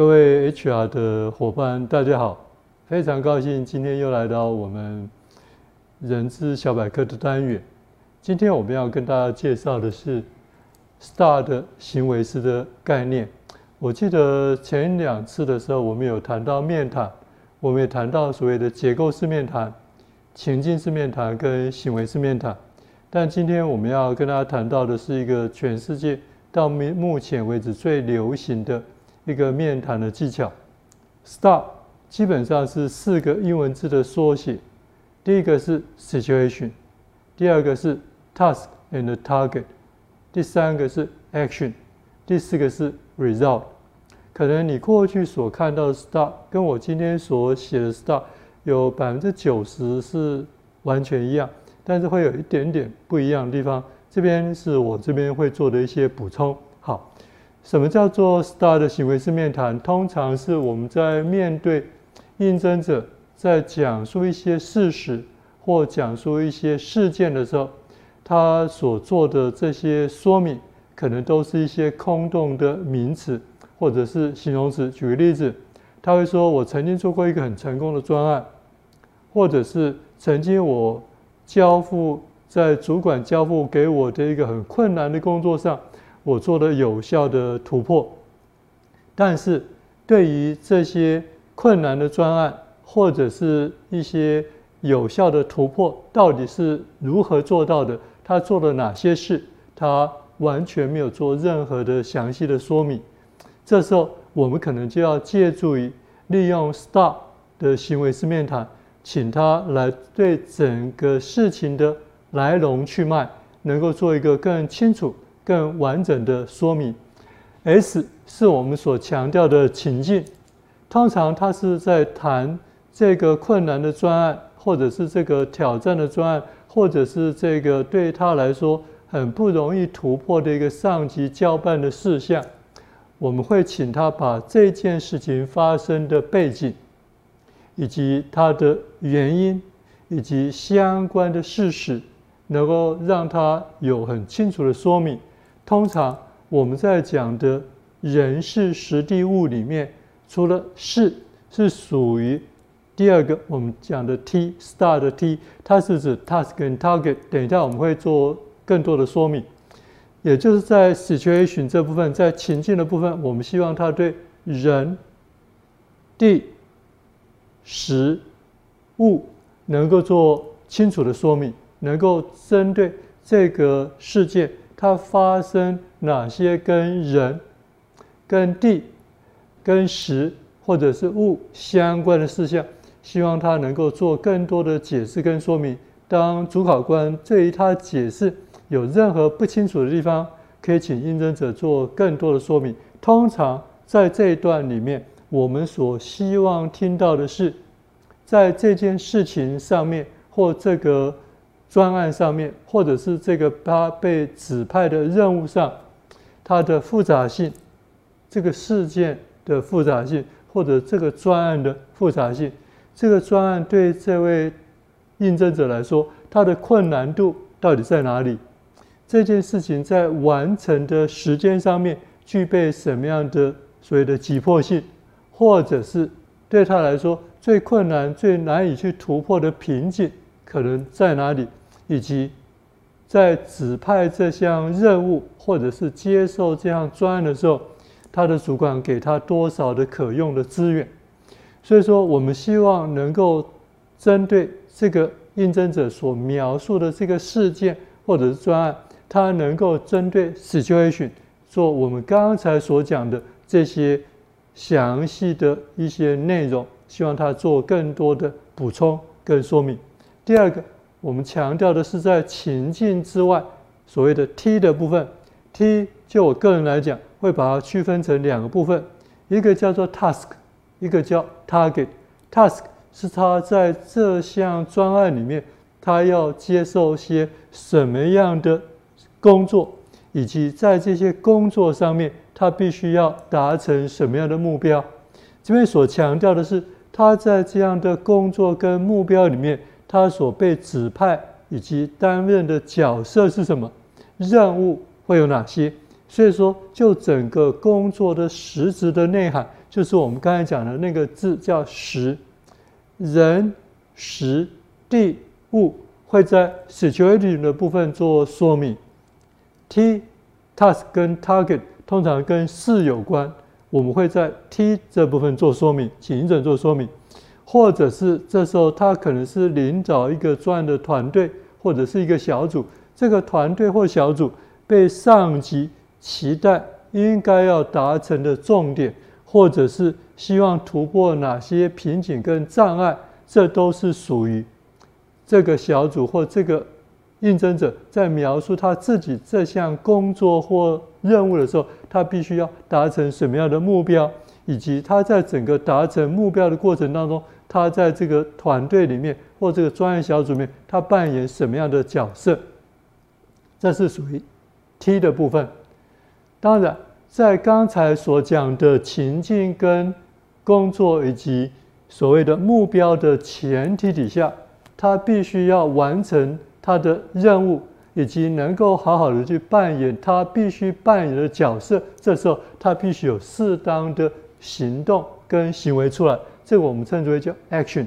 各位 HR 的伙伴，大家好！非常高兴今天又来到我们人资小百科的单元。今天我们要跟大家介绍的是 STAR 的行为式的概念。我记得前两次的时候，我们有谈到面谈，我们也谈到所谓的结构式面谈、情境式面谈跟行为式面谈。但今天我们要跟大家谈到的是一个全世界到目前为止最流行的。一个面谈的技巧，STAR 基本上是四个英文字的缩写。第一个是 Situation，第二个是 Task and Target，第三个是 Action，第四个是 Result。可能你过去所看到的 STAR 跟我今天所写的 STAR 有百分之九十是完全一样，但是会有一点点不一样的地方。这边是我这边会做的一些补充。好。什么叫做 STAR 的行为式面谈？通常是我们在面对应征者在讲述一些事实或讲述一些事件的时候，他所做的这些说明，可能都是一些空洞的名词或者是形容词。举个例子，他会说：“我曾经做过一个很成功的专案，或者是曾经我交付在主管交付给我的一个很困难的工作上。”我做了有效的突破，但是对于这些困难的专案或者是一些有效的突破，到底是如何做到的？他做了哪些事？他完全没有做任何的详细的说明。这时候，我们可能就要借助于利用 STAR 的行为式面谈，请他来对整个事情的来龙去脉，能够做一个更清楚。更完整的说明，S 是我们所强调的情境，通常他是在谈这个困难的专案，或者是这个挑战的专案，或者是这个对他来说很不容易突破的一个上级交办的事项，我们会请他把这件事情发生的背景，以及它的原因，以及相关的事实，能够让他有很清楚的说明。通常我们在讲的人事时地物里面，除了事是属于第二个我们讲的 T STAR 的 T，它是指 task 跟 target。等一下我们会做更多的说明，也就是在 situation 这部分，在情境的部分，我们希望它对人、地、时、物能够做清楚的说明，能够针对这个事件。它发生哪些跟人、跟地、跟时或者是物相关的事项？希望他能够做更多的解释跟说明。当主考官对于他解释有任何不清楚的地方，可以请应征者做更多的说明。通常在这一段里面，我们所希望听到的是，在这件事情上面或这个。专案上面，或者是这个他被指派的任务上，它的复杂性，这个事件的复杂性，或者这个专案的复杂性，这个专案对这位应征者来说，它的困难度到底在哪里？这件事情在完成的时间上面具备什么样的所谓的急迫性，或者是对他来说最困难、最难以去突破的瓶颈可能在哪里？以及在指派这项任务或者是接受这项专案的时候，他的主管给他多少的可用的资源？所以说，我们希望能够针对这个应征者所描述的这个事件或者是专案，他能够针对 situation 做我们刚才所讲的这些详细的一些内容，希望他做更多的补充跟说明。第二个。我们强调的是在情境之外，所谓的 T 的部分。T 就我个人来讲，会把它区分成两个部分，一个叫做 Task，一个叫 Target。Task 是他在这项专案里面，他要接受些什么样的工作，以及在这些工作上面，他必须要达成什么样的目标。这边所强调的是，他在这样的工作跟目标里面。他所被指派以及担任的角色是什么？任务会有哪些？所以说，就整个工作的实质的内涵，就是我们刚才讲的那个字叫“实”，人、实、地、物会在 situation 的部分做说明。T task 跟 target 通常跟事有关，我们会在 T 这部分做说明，请者做说明。或者是这时候他可能是领导一个专案的团队，或者是一个小组。这个团队或小组被上级期待应该要达成的重点，或者是希望突破哪些瓶颈跟障碍，这都是属于这个小组或这个应征者在描述他自己这项工作或任务的时候，他必须要达成什么样的目标，以及他在整个达成目标的过程当中。他在这个团队里面或这个专业小组里面，他扮演什么样的角色？这是属于 T 的部分。当然，在刚才所讲的情境跟工作以及所谓的目标的前提底下，他必须要完成他的任务，以及能够好好的去扮演他必须扮演的角色。这时候，他必须有适当的行动跟行为出来。这个我们称之为叫 action，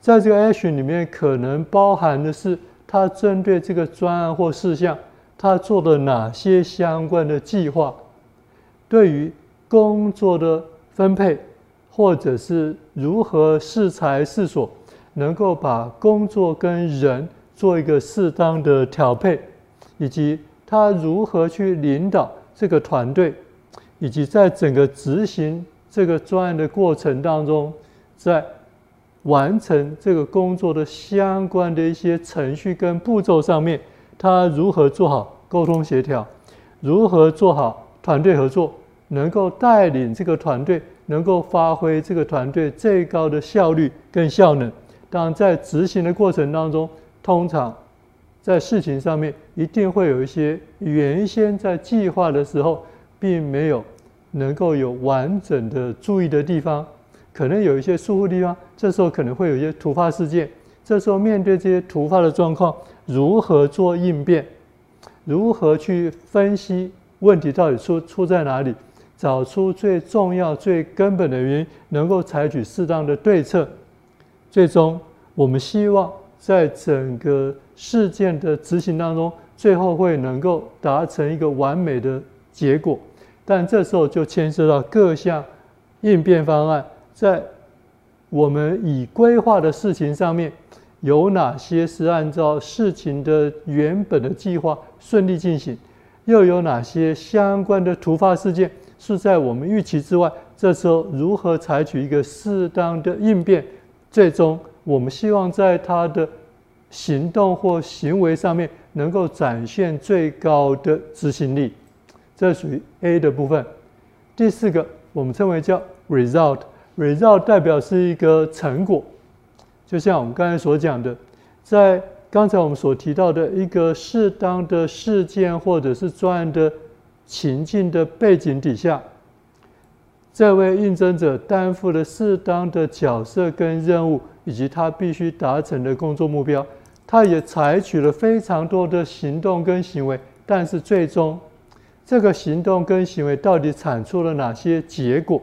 在这个 action 里面，可能包含的是他针对这个专案或事项，他做了哪些相关的计划，对于工作的分配，或者是如何适才适所，能够把工作跟人做一个适当的调配，以及他如何去领导这个团队，以及在整个执行。这个专案的过程当中，在完成这个工作的相关的一些程序跟步骤上面，他如何做好沟通协调，如何做好团队合作，能够带领这个团队，能够发挥这个团队最高的效率跟效能。当然，在执行的过程当中，通常在事情上面一定会有一些原先在计划的时候并没有。能够有完整的注意的地方，可能有一些疏忽地方，这时候可能会有一些突发事件。这时候面对这些突发的状况，如何做应变？如何去分析问题到底出出在哪里？找出最重要、最根本的原因，能够采取适当的对策。最终，我们希望在整个事件的执行当中，最后会能够达成一个完美的结果。但这时候就牵涉到各项应变方案，在我们已规划的事情上面，有哪些是按照事情的原本的计划顺利进行，又有哪些相关的突发事件是在我们预期之外？这时候如何采取一个适当的应变？最终，我们希望在他的行动或行为上面能够展现最高的执行力。这属于 A 的部分。第四个，我们称为叫 result。result 代表是一个成果，就像我们刚才所讲的，在刚才我们所提到的一个适当的事件或者是专案的情境的背景底下，这位应征者担负了适当的角色跟任务，以及他必须达成的工作目标，他也采取了非常多的行动跟行为，但是最终。这个行动跟行为到底产出了哪些结果？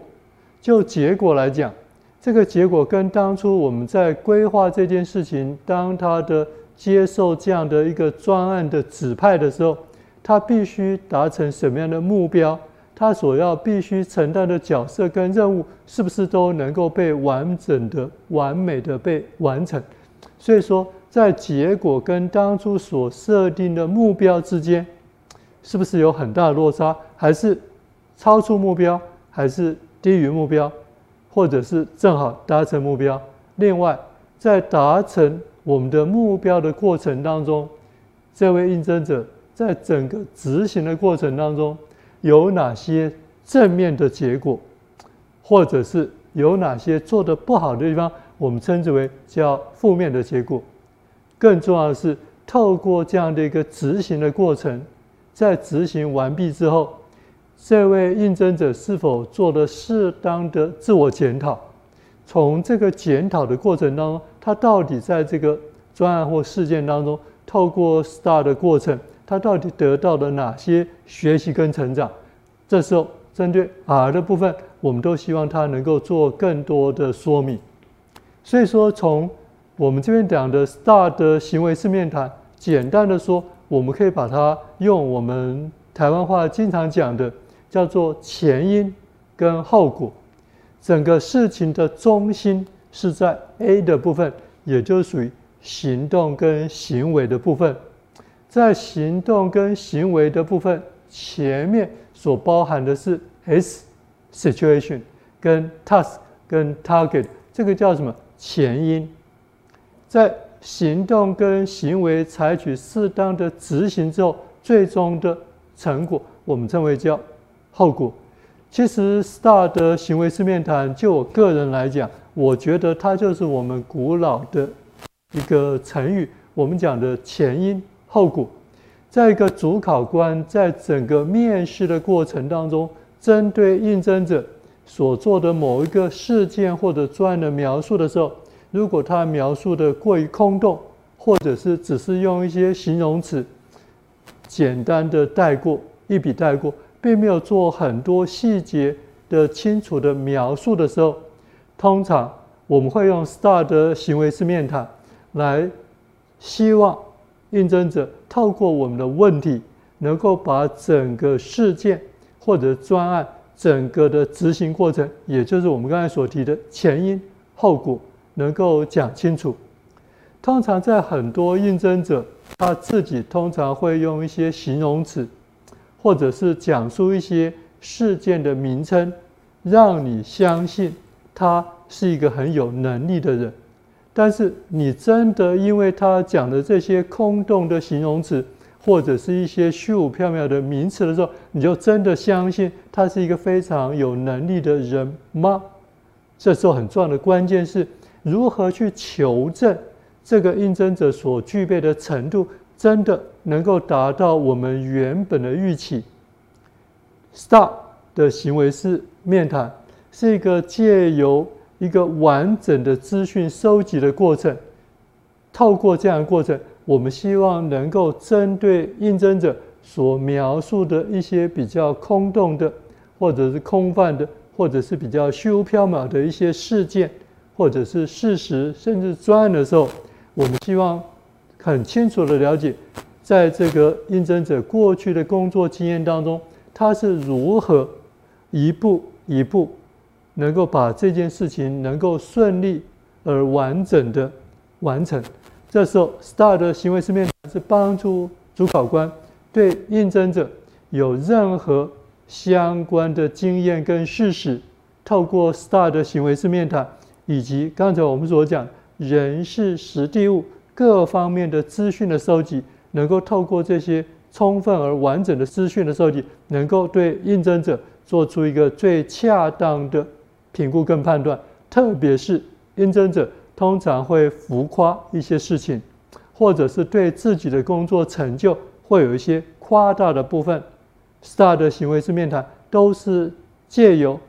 就结果来讲，这个结果跟当初我们在规划这件事情，当他的接受这样的一个专案的指派的时候，他必须达成什么样的目标？他所要必须承担的角色跟任务，是不是都能够被完整的、完美的被完成？所以说，在结果跟当初所设定的目标之间。是不是有很大的落差？还是超出目标？还是低于目标？或者是正好达成目标？另外，在达成我们的目标的过程当中，这位应征者在整个执行的过程当中有哪些正面的结果？或者是有哪些做得不好的地方？我们称之为叫负面的结果。更重要的是，透过这样的一个执行的过程。在执行完毕之后，这位应征者是否做了适当的自我检讨？从这个检讨的过程当中，他到底在这个专案或事件当中，透过 STAR 的过程，他到底得到了哪些学习跟成长。这时候，针对 R 的部分，我们都希望他能够做更多的说明。所以说，从我们这边讲的 STAR 的行为式面谈，简单的说，我们可以把它用我们台湾话经常讲的，叫做前因跟后果。整个事情的中心是在 A 的部分，也就属于行动跟行为的部分。在行动跟行为的部分，前面所包含的是 S situation 跟 task 跟 target，这个叫什么？前因。在行动跟行为采取适当的执行之后，最终的成果我们称为叫后果。其实 STAR 的行为式面谈，就我个人来讲，我觉得它就是我们古老的一个成语，我们讲的前因。后果，在一个主考官在整个面试的过程当中，针对应征者所做的某一个事件或者专案的描述的时候，如果他描述的过于空洞，或者是只是用一些形容词简单的带过，一笔带过，并没有做很多细节的清楚的描述的时候，通常我们会用 STAR 的行为式面谈来希望。应征者透过我们的问题，能够把整个事件或者专案整个的执行过程，也就是我们刚才所提的前因后果，能够讲清楚。通常在很多应征者，他自己通常会用一些形容词，或者是讲述一些事件的名称，让你相信他是一个很有能力的人。但是你真的因为他讲的这些空洞的形容词，或者是一些虚无缥缈的名词的时候，你就真的相信他是一个非常有能力的人吗？这时候很重要的关键是如何去求证这个应征者所具备的程度，真的能够达到我们原本的预期。STAR 的行为是面谈是一个借由。一个完整的资讯收集的过程，透过这样的过程，我们希望能够针对应征者所描述的一些比较空洞的，或者是空泛的，或者是比较虚无缥缈的一些事件，或者是事实，甚至专案的时候，我们希望很清楚的了解，在这个应征者过去的工作经验当中，他是如何一步一步。能够把这件事情能够顺利而完整的完成，这时候 STAR 的行为式面谈是帮助主考官对应征者有任何相关的经验跟事实，透过 STAR 的行为式面谈，以及刚才我们所讲人事实地物各方面的资讯的收集，能够透过这些充分而完整的资讯的收集，能够对应征者做出一个最恰当的。评估跟判断，特别是应征者通常会浮夸一些事情，或者是对自己的工作成就会有一些夸大的部分。STAR 的行为式面谈都是借由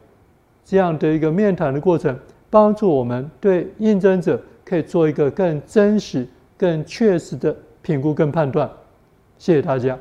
这样的一个面谈的过程，帮助我们对应征者可以做一个更真实、更确实的评估跟判断。谢谢大家。